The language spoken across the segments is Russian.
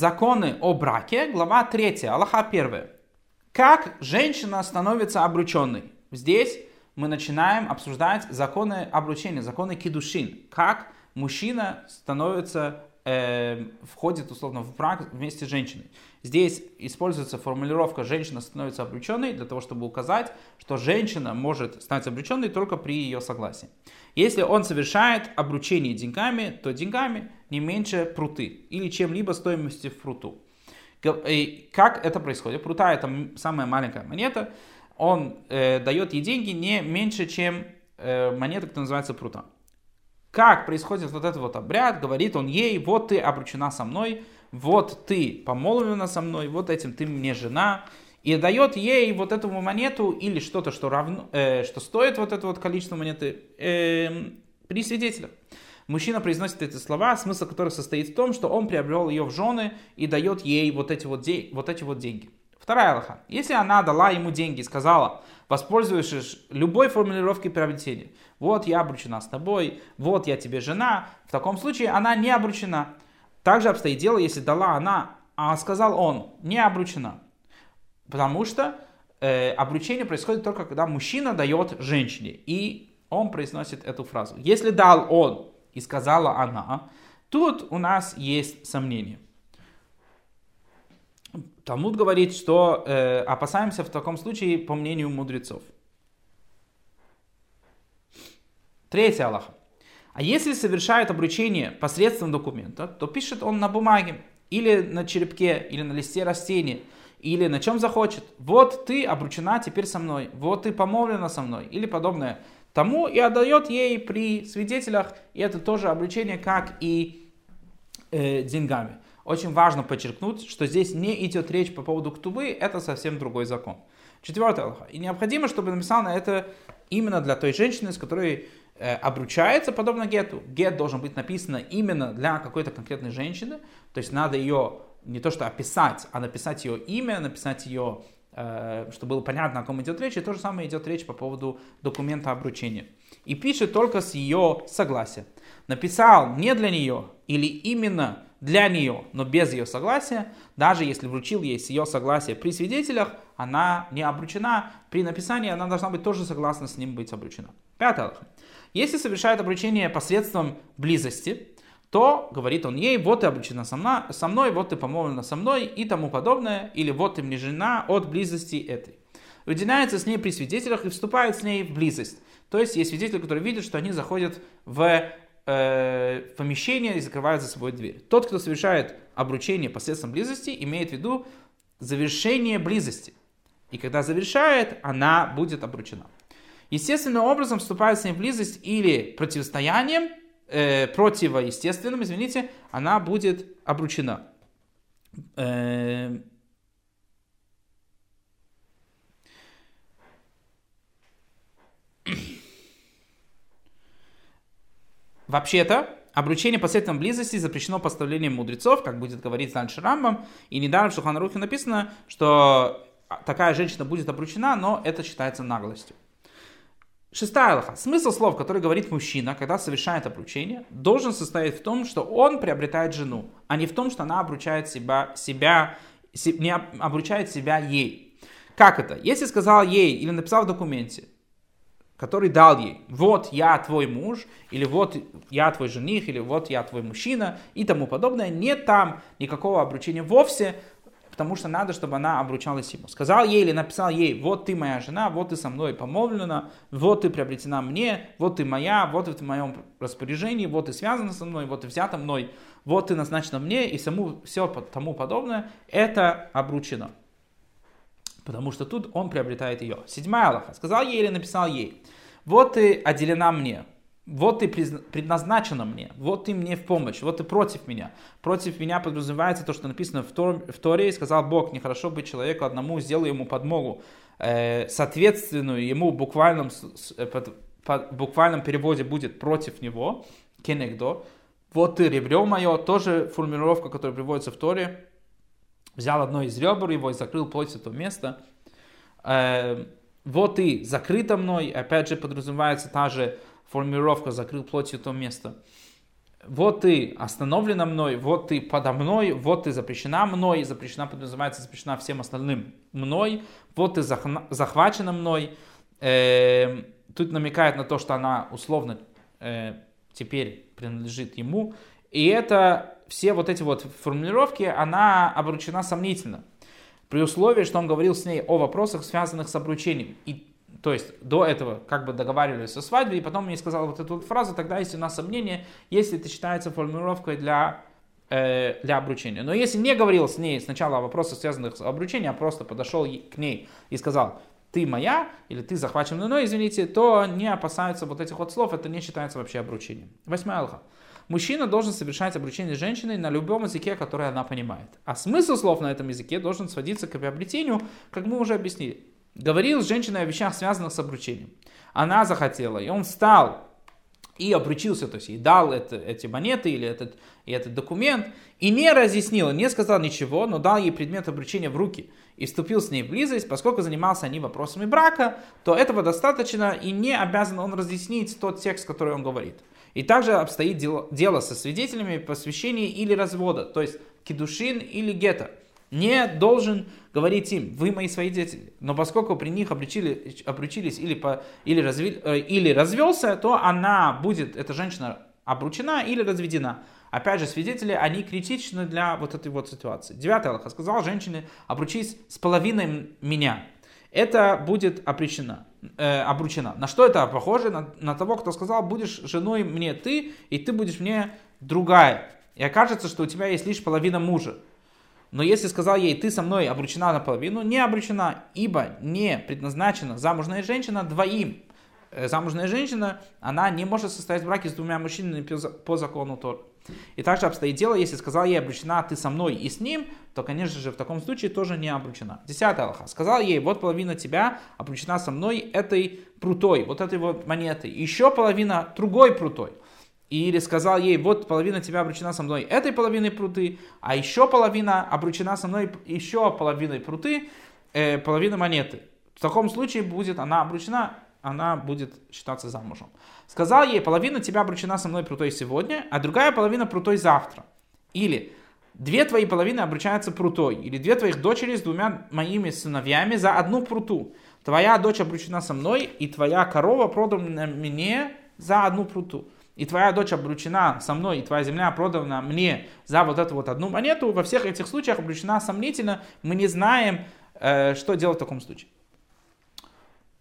законы о браке, глава 3, Аллаха 1. Как женщина становится обрученной? Здесь мы начинаем обсуждать законы обручения, законы кидушин. Как мужчина становится, э, входит условно в брак вместе с женщиной. Здесь используется формулировка «женщина становится обреченной» для того, чтобы указать, что женщина может стать обреченной только при ее согласии. Если он совершает обручение деньгами, то деньгами не меньше пруты или чем-либо стоимости в пруту. И как это происходит? Прута это самая маленькая монета. Он э, дает ей деньги не меньше, чем э, монета, которая называется прута. Как происходит вот этот вот обряд? Говорит он ей, вот ты обручена со мной, вот ты помолвлена со мной, вот этим ты мне жена, и дает ей вот эту монету или что-то, что, равно, э, что стоит вот это вот количество монеты э, при свидетелях. Мужчина произносит эти слова, смысл которых состоит в том, что он приобрел ее в жены и дает ей вот эти вот, де- вот, эти вот деньги. Вторая Аллаха. Если она дала ему деньги и сказала, воспользуешься любой формулировкой приобретения, вот я обручена с тобой, вот я тебе жена, в таком случае она не обручена. Также обстоит дело, если дала она, а сказал он, не обручена. Потому что э, обручение происходит только когда мужчина дает женщине. И он произносит эту фразу. Если дал он и сказала она, тут у нас есть сомнение. Талмуд говорит, что э, опасаемся в таком случае по мнению мудрецов. Третья Аллаха. А если совершает обручение посредством документа, то пишет он на бумаге, или на черепке, или на листе растения, или на чем захочет. Вот ты обручена теперь со мной, вот ты помолвлена со мной, или подобное тому, и отдает ей при свидетелях, и это тоже обручение, как и э, деньгами. Очень важно подчеркнуть, что здесь не идет речь по поводу ктубы, это совсем другой закон. Четвертое Аллаха. И необходимо, чтобы написал на это именно для той женщины, с которой Э, обручается подобно гету. Гет должен быть написан именно для какой-то конкретной женщины. То есть надо ее не то что описать, а написать ее имя, написать ее, э, чтобы было понятно, о ком идет речь. И то же самое идет речь по поводу документа обручения. И пишет только с ее согласия. Написал не для нее или именно для нее, но без ее согласия, даже если вручил ей с ее согласия при свидетелях, она не обручена. При написании она должна быть тоже согласна с ним быть обручена. Пятое. Если совершает обручение посредством близости, то говорит он ей, вот ты обручена со мной, со мной, вот ты помолвлена со мной и тому подобное, или вот ты мне жена от близости этой. Уединяется с ней при свидетелях и вступает с ней в близость. То есть есть свидетели, которые видят, что они заходят в э, помещение и закрывают за собой дверь. Тот, кто совершает обручение посредством близости, имеет в виду завершение близости. И когда завершает, она будет обручена естественным образом вступает с ней в близость или противостоянием, э, противоестественным, извините, она будет обручена. Э, Вообще-то, обручение посредством близости запрещено поставлением мудрецов, как будет говорить дальше Рамбам. И недаром в Шуханрухе написано, что такая женщина будет обручена, но это считается наглостью. Шестая Аллаха. Смысл слов, который говорит мужчина, когда совершает обручение, должен состоять в том, что он приобретает жену, а не в том, что она обручает себя, себя не обручает себя ей. Как это? Если сказал ей или написал в документе, который дал ей, вот я твой муж, или вот я твой жених, или вот я твой мужчина и тому подобное, нет там никакого обручения вовсе, потому что надо, чтобы она обручалась ему. Сказал ей или написал ей, вот ты моя жена, вот ты со мной помолвлена, вот ты приобретена мне, вот ты моя, вот ты в моем распоряжении, вот ты связана со мной, вот ты взята мной, вот ты назначена мне и саму, все тому подобное, это обручено. Потому что тут он приобретает ее. Седьмая Аллаха. Сказал ей или написал ей, вот ты отделена мне, вот ты предназначена мне, вот ты мне в помощь, вот ты против меня. Против меня подразумевается то, что написано в, Тор, в Торе, и сказал Бог, нехорошо быть человеку одному, сделай ему подмогу, э, соответственную ему в буквальном, э, под, буквальном переводе будет против него, кенегдо. Вот ты ребро мое, тоже формулировка, которая приводится в Торе, взял одно из ребер его и закрыл плоть этого места. Э, вот ты закрыто мной, опять же подразумевается та же формулировка «закрыл плотью то место». вот ты остановлена мной, вот ты подо мной, вот ты запрещена мной, запрещена подразумевается, запрещена всем остальным мной, вот ты захвачена мной. Э, тут намекает на то, что она условно э, теперь принадлежит ему. И это все вот эти вот формулировки, она обручена сомнительно. При условии, что он говорил с ней о вопросах, связанных с обручением. И то есть до этого как бы договаривались о свадьбе, и потом мне сказал вот эту вот фразу, тогда есть у нас сомнение, если это считается формулировкой для, э, для обручения. Но если не говорил с ней сначала о вопросах, связанных с обручением, а просто подошел к ней и сказал, ты моя, или ты захвачен мной, извините, то не опасаются вот этих вот слов, это не считается вообще обручением. Восьмая алха. Мужчина должен совершать обручение с женщиной на любом языке, который она понимает. А смысл слов на этом языке должен сводиться к приобретению, как мы уже объяснили говорил с женщиной о вещах, связанных с обручением. Она захотела, и он встал и обручился, то есть и дал это, эти монеты или этот, и этот документ, и не разъяснил, не сказал ничего, но дал ей предмет обручения в руки и вступил с ней в близость, поскольку занимался они вопросами брака, то этого достаточно, и не обязан он разъяснить тот текст, который он говорит. И также обстоит дело, дело со свидетелями посвящения или развода, то есть кедушин или гетто не должен говорить им, вы мои свои дети. Но поскольку при них обречили, обручились или, по, или, разви, э, или развелся, то она будет, эта женщина, обручена или разведена. Опять же, свидетели, они критичны для вот этой вот ситуации. Девятый Аллах сказал женщине, обручись с половиной меня. Это будет обречена, э, обручена. На что это похоже? На, на того, кто сказал, будешь женой мне ты, и ты будешь мне другая. И окажется, что у тебя есть лишь половина мужа. Но если сказал ей, ты со мной обручена наполовину, не обручена, ибо не предназначена замужная женщина двоим. Э, замужная женщина, она не может состоять в браке с двумя мужчинами по закону Тор. И также обстоит дело, если сказал ей обручена ты со мной и с ним, то, конечно же, в таком случае тоже не обручена. Десятая Аллаха. Сказал ей, вот половина тебя обручена со мной этой прутой, вот этой вот монетой. Еще половина другой прутой. Или сказал ей, вот половина тебя обручена со мной этой половиной пруты, а еще половина обручена со мной еще половиной пруты, э, половина монеты. В таком случае будет она обручена, она будет считаться замужем. Сказал ей, половина тебя обручена со мной прутой сегодня, а другая половина прутой завтра. Или две твои половины обручаются прутой, или две твоих дочери с двумя моими сыновьями за одну пруту. Твоя дочь обручена со мной, и твоя корова продана мне за одну пруту и твоя дочь обручена со мной, и твоя земля продана мне за вот эту вот одну монету, во всех этих случаях обручена сомнительно, мы не знаем, э, что делать в таком случае.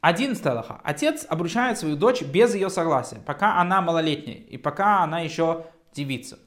Одиннадцатая Аллаха. Отец обручает свою дочь без ее согласия, пока она малолетняя и пока она еще девица.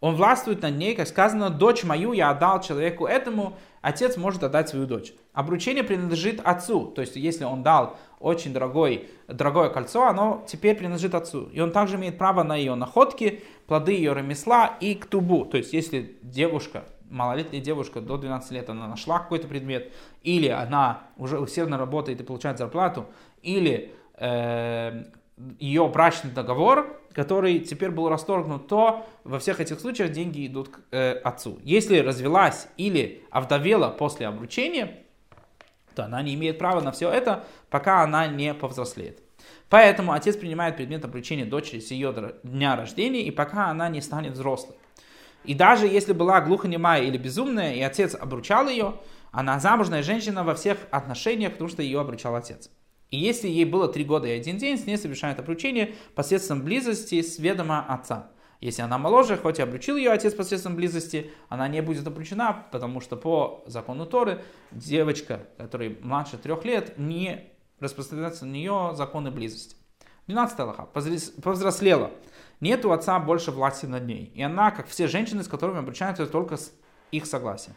Он властвует над ней, как сказано, дочь мою я отдал человеку этому, отец может отдать свою дочь. Обручение принадлежит отцу, то есть если он дал очень дорогой, дорогое кольцо, оно теперь принадлежит отцу. И он также имеет право на ее находки, плоды ее ремесла и ктубу. То есть, если девушка, малолетняя девушка до 12 лет, она нашла какой-то предмет, или она уже усердно работает и получает зарплату, или э, ее брачный договор, который теперь был расторгнут, то во всех этих случаях деньги идут к э, отцу. Если развелась или овдовела после обручения, то она не имеет права на все это, пока она не повзрослеет. Поэтому отец принимает предмет обручения дочери с ее дня рождения, и пока она не станет взрослой. И даже если была глухонемая или безумная, и отец обручал ее, она замужная женщина во всех отношениях, потому что ее обручал отец. И если ей было три года и один день, с ней совершает обручение посредством близости с ведома отца. Если она моложе, хоть и обручил ее отец посредством близости, она не будет обручена, потому что по закону Торы девочка, которая младше трех лет, не распространяются на нее законы близости. 12 Аллаха. Повзрослела. Нет у отца больше власти над ней. И она, как все женщины, с которыми обручаются, только с их согласием.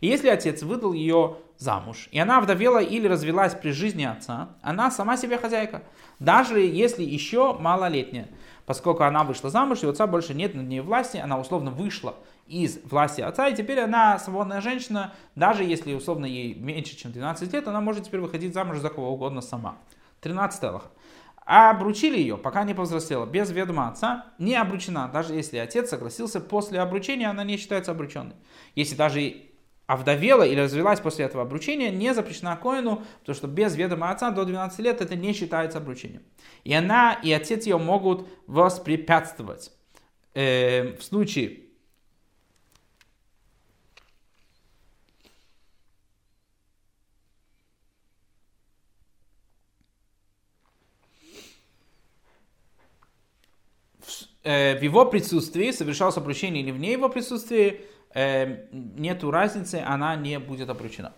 И если отец выдал ее замуж, и она вдовела или развелась при жизни отца, она сама себе хозяйка, даже если еще малолетняя поскольку она вышла замуж, и у отца больше нет над ней власти, она условно вышла из власти отца, и теперь она свободная женщина, даже если условно ей меньше, чем 12 лет, она может теперь выходить замуж за кого угодно сама. 13 Аллах. А обручили ее, пока не повзрослела, без ведома отца, не обручена, даже если отец согласился после обручения, она не считается обрученной. Если даже овдовела или развелась после этого обручения, не запрещена коину, потому что без ведома отца до 12 лет это не считается обручением. И она, и отец ее могут воспрепятствовать. э, в случае Э, в его присутствии совершалось обручение или вне его присутствии, э, нету разницы, она не будет обручена.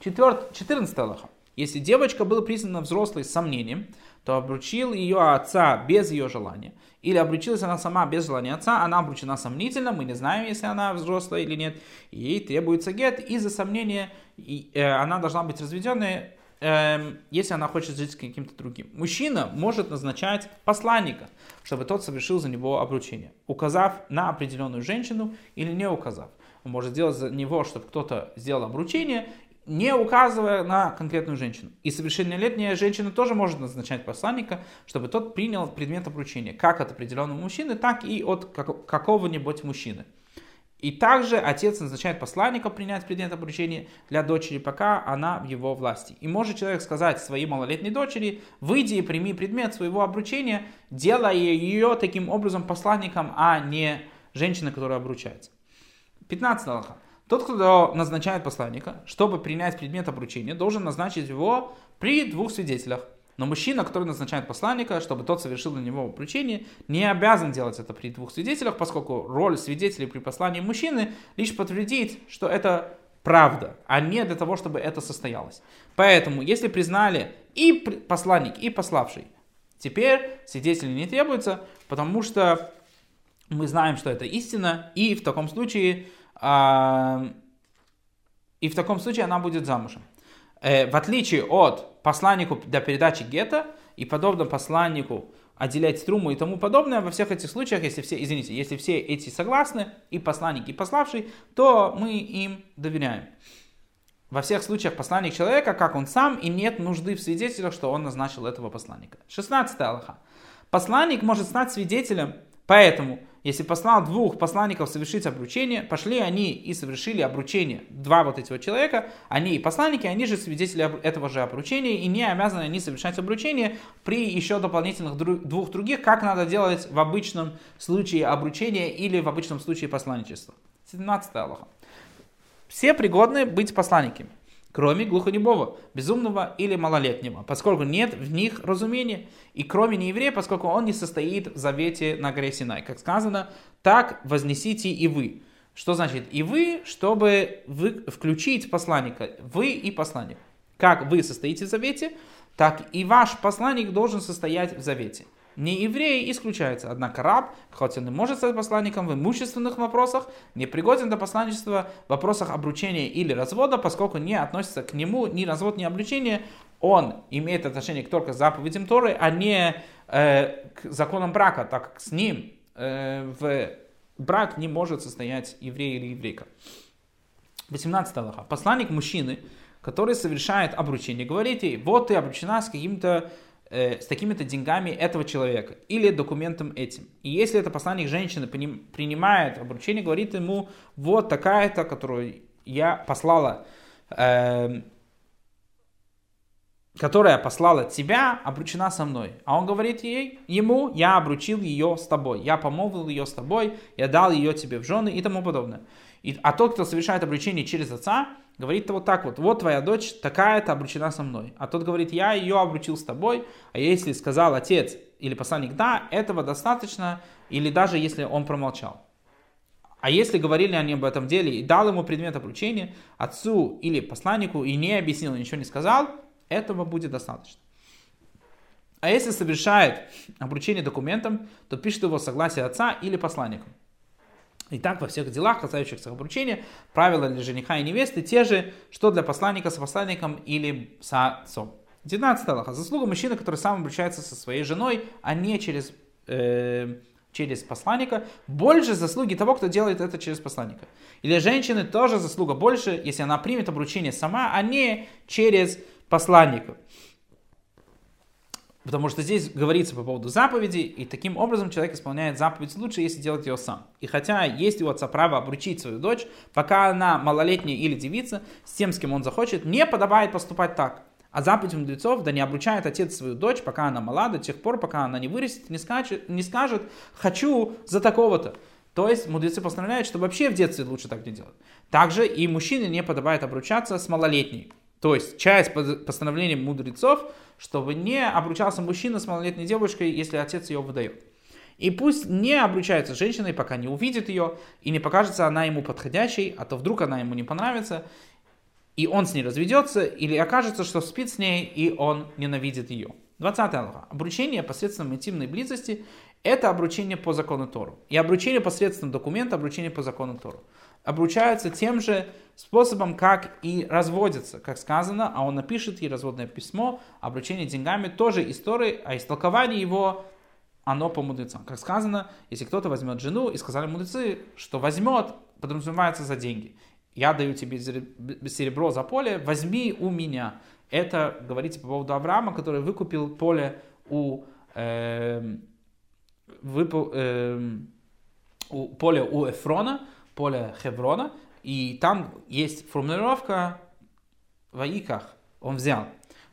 Четвертый, 14 Аллаха. Если девочка была признана взрослой с сомнением, то обручил ее отца без ее желания. Или обручилась она сама без желания отца, она обручена сомнительно, мы не знаем, если она взрослая или нет. Ей требуется гет, из-за сомнения и, э, она должна быть разведенная, э, если она хочет жить с каким-то другим. Мужчина может назначать посланника, чтобы тот совершил за него обручение, указав на определенную женщину или не указав. Он может сделать за него, чтобы кто-то сделал обручение, не указывая на конкретную женщину. И совершеннолетняя женщина тоже может назначать посланника, чтобы тот принял предмет обручения, как от определенного мужчины, так и от какого-нибудь мужчины. И также отец назначает посланника принять предмет обручения для дочери, пока она в его власти. И может человек сказать своей малолетней дочери, выйди и прими предмет своего обручения, делая ее таким образом посланником, а не женщиной, которая обручается. 15 Аллаха. Тот, кто назначает посланника, чтобы принять предмет обручения, должен назначить его при двух свидетелях. Но мужчина, который назначает посланника, чтобы тот совершил на него обручение, не обязан делать это при двух свидетелях, поскольку роль свидетелей при послании мужчины лишь подтвердит, что это правда, а не для того, чтобы это состоялось. Поэтому, если признали и посланник, и пославший, теперь свидетели не требуются, потому что мы знаем, что это истина, и в таком случае, э, и в таком случае она будет замужем. Э, в отличие от посланнику для передачи гетто и подобно посланнику отделять струму и тому подобное, во всех этих случаях, если все, извините, если все эти согласны, и посланник, и пославший, то мы им доверяем. Во всех случаях посланник человека, как он сам, и нет нужды в свидетелях, что он назначил этого посланника. 16 Аллаха. Посланник может стать свидетелем, поэтому если послал двух посланников совершить обручение, пошли они и совершили обручение. Два вот эти вот человека, они и посланники, они же свидетели этого же обручения, и не обязаны они совершать обручение при еще дополнительных двух других, как надо делать в обычном случае обручения или в обычном случае посланничества. 17 Аллаха. Все пригодны быть посланниками кроме глухонемого, безумного или малолетнего, поскольку нет в них разумения, и кроме нееврея, поскольку он не состоит в завете на горе Синай. Как сказано, так вознесите и вы. Что значит и вы, чтобы вы включить посланника, вы и посланник. Как вы состоите в завете, так и ваш посланник должен состоять в завете. Не евреи исключаются, однако раб, хоть он и может стать посланником в имущественных вопросах, не пригоден для посланничества в вопросах обручения или развода, поскольку не относится к нему ни развод, ни обручение, он имеет отношение только к заповедям Торы, а не э, к законам брака, так как с ним э, в брак не может состоять еврей или еврейка. 18 Аллаха. Посланник мужчины, который совершает обручение, говорит ей, вот ты обручена с каким-то э, с такими-то деньгами этого человека или документом этим. И если это посланник женщины принимает обручение, говорит ему, вот такая-то, которую я послала, э, которая послала тебя, обручена со мной. А он говорит ей, ему, я обручил ее с тобой, я помолвил ее с тобой, я дал ее тебе в жены и тому подобное. И, а тот, кто совершает обручение через отца, говорит вот так вот, вот твоя дочь такая-то обручена со мной. А тот говорит, я ее обручил с тобой, а если сказал отец или посланник, да, этого достаточно, или даже если он промолчал. А если говорили они об этом деле и дал ему предмет обручения, отцу или посланнику, и не объяснил, ничего не сказал, этого будет достаточно. А если совершает обручение документом, то пишет его согласие отца или посланника. И так во всех делах, касающихся обручения, правила для жениха и невесты те же, что для посланника с посланником или с отцом. 19 Аллаха. Заслуга мужчины, который сам обручается со своей женой, а не через, э, через посланника, больше заслуги того, кто делает это через посланника. Или женщины тоже заслуга больше, если она примет обручение сама, а не через посланника. Потому что здесь говорится по поводу заповеди, и таким образом человек исполняет заповедь лучше, если делает ее сам. И хотя есть у отца право обручить свою дочь, пока она малолетняя или девица, с тем, с кем он захочет, не подобает поступать так. А заповедь мудрецов, да не обручает отец свою дочь, пока она мала, до тех пор, пока она не вырастет, не скажет, не скажет хочу за такого-то. То есть мудрецы постановляют, что вообще в детстве лучше так не делать. Также и мужчине не подобает обручаться с малолетней. То есть часть постановления мудрецов, чтобы не обручался мужчина с малолетней девушкой, если отец ее выдает. И пусть не обручается женщиной, пока не увидит ее, и не покажется она ему подходящей, а то вдруг она ему не понравится, и он с ней разведется, или окажется, что спит с ней, и он ненавидит ее. 20 Аллаха. Обручение посредством интимной близости – это обручение по закону Тору. И обручение посредством документа – обручение по закону Тору. Обручаются тем же способом, как и разводятся. Как сказано, а он напишет ей разводное письмо, обручение деньгами, тоже истории, а истолкование его оно по мудрецам. Как сказано, если кто-то возьмет жену, и сказали мудрецы, что возьмет, подразумевается за деньги. Я даю тебе серебро за поле, возьми у меня. Это говорится по поводу Авраама, который выкупил поле у, э, выпу, э, у поле у Эфрона, поле Хеврона, и там есть формулировка в Аиках, он взял.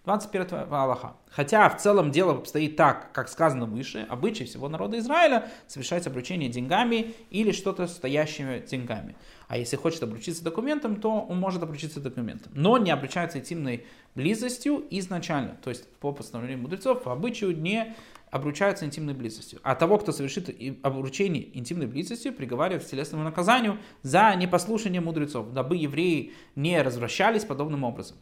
21 Аллаха. Хотя в целом дело обстоит так, как сказано выше, обычай всего народа Израиля совершать обручение деньгами или что-то стоящими деньгами. А если хочет обручиться документом, то он может обручиться документом. Но не обручается интимной близостью изначально. То есть по постановлению мудрецов по обычаю не обручаются интимной близостью. А того, кто совершит обручение интимной близостью, приговаривают к телесному наказанию за непослушание мудрецов, дабы евреи не развращались подобным образом.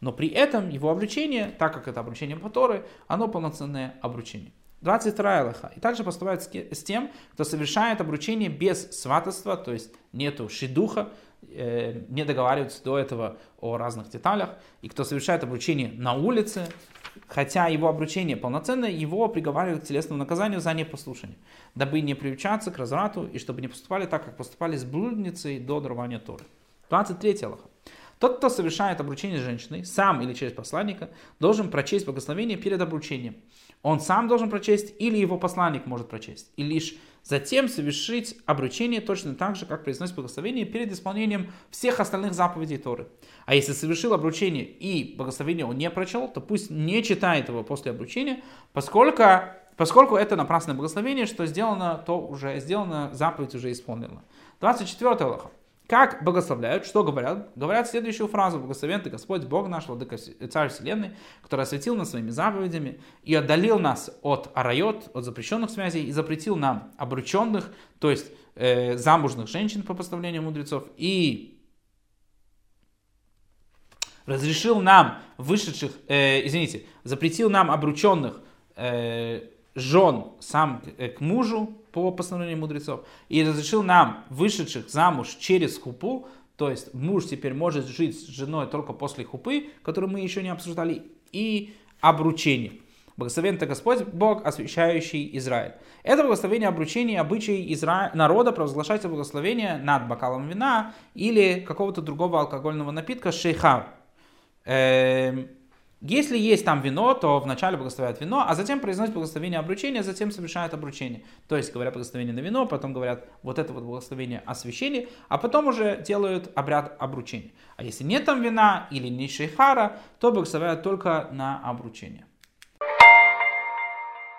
Но при этом его обручение, так как это обручение по Торы, оно полноценное обручение. 22 Аллаха. И также поступает с тем, кто совершает обручение без сватовства, то есть нету шидуха, э, не договариваются до этого о разных деталях, и кто совершает обручение на улице, хотя его обручение полноценное, его приговаривают к телесному наказанию за непослушание, дабы не приучаться к разврату и чтобы не поступали так, как поступали с блудницей до дарования Торы. 23 Аллаха. Тот, кто совершает обручение с женщиной, сам или через посланника, должен прочесть благословение перед обручением. Он сам должен прочесть или его посланник может прочесть. И лишь затем совершить обручение точно так же, как произносит благословение перед исполнением всех остальных заповедей Торы. А если совершил обручение и благословение он не прочел, то пусть не читает его после обручения, поскольку, поскольку это напрасное благословение, что сделано, то уже сделано, заповедь уже исполнена. 24 Аллаха. Как благословляют, что говорят? Говорят следующую фразу. Благословен ты Господь, Бог наш, Владыка Царь Вселенной, который осветил нас своими заповедями и отдалил нас от арайот, от запрещенных связей, и запретил нам обрученных, то есть э, замужных женщин по поставлению мудрецов, и разрешил нам вышедших, э, извините, запретил нам обрученных э, жен сам к, к мужу, по постановлению мудрецов, и разрешил нам, вышедших замуж через хупу, то есть муж теперь может жить с женой только после хупы, которую мы еще не обсуждали, и обручение. Благословен это Господь, Бог, освящающий Израиль. Это благословение обручения обычай Изра... народа провозглашать благословение над бокалом вина или какого-то другого алкогольного напитка шейхар. Эм, если есть там вино, то вначале благословляют вино, а затем произносят благословение обручения, затем совершают обручение. То есть говорят благословение на вино, потом говорят вот это вот благословение освящения, а потом уже делают обряд обручения. А если нет там вина или не шейхара, то благословляют только на обручение.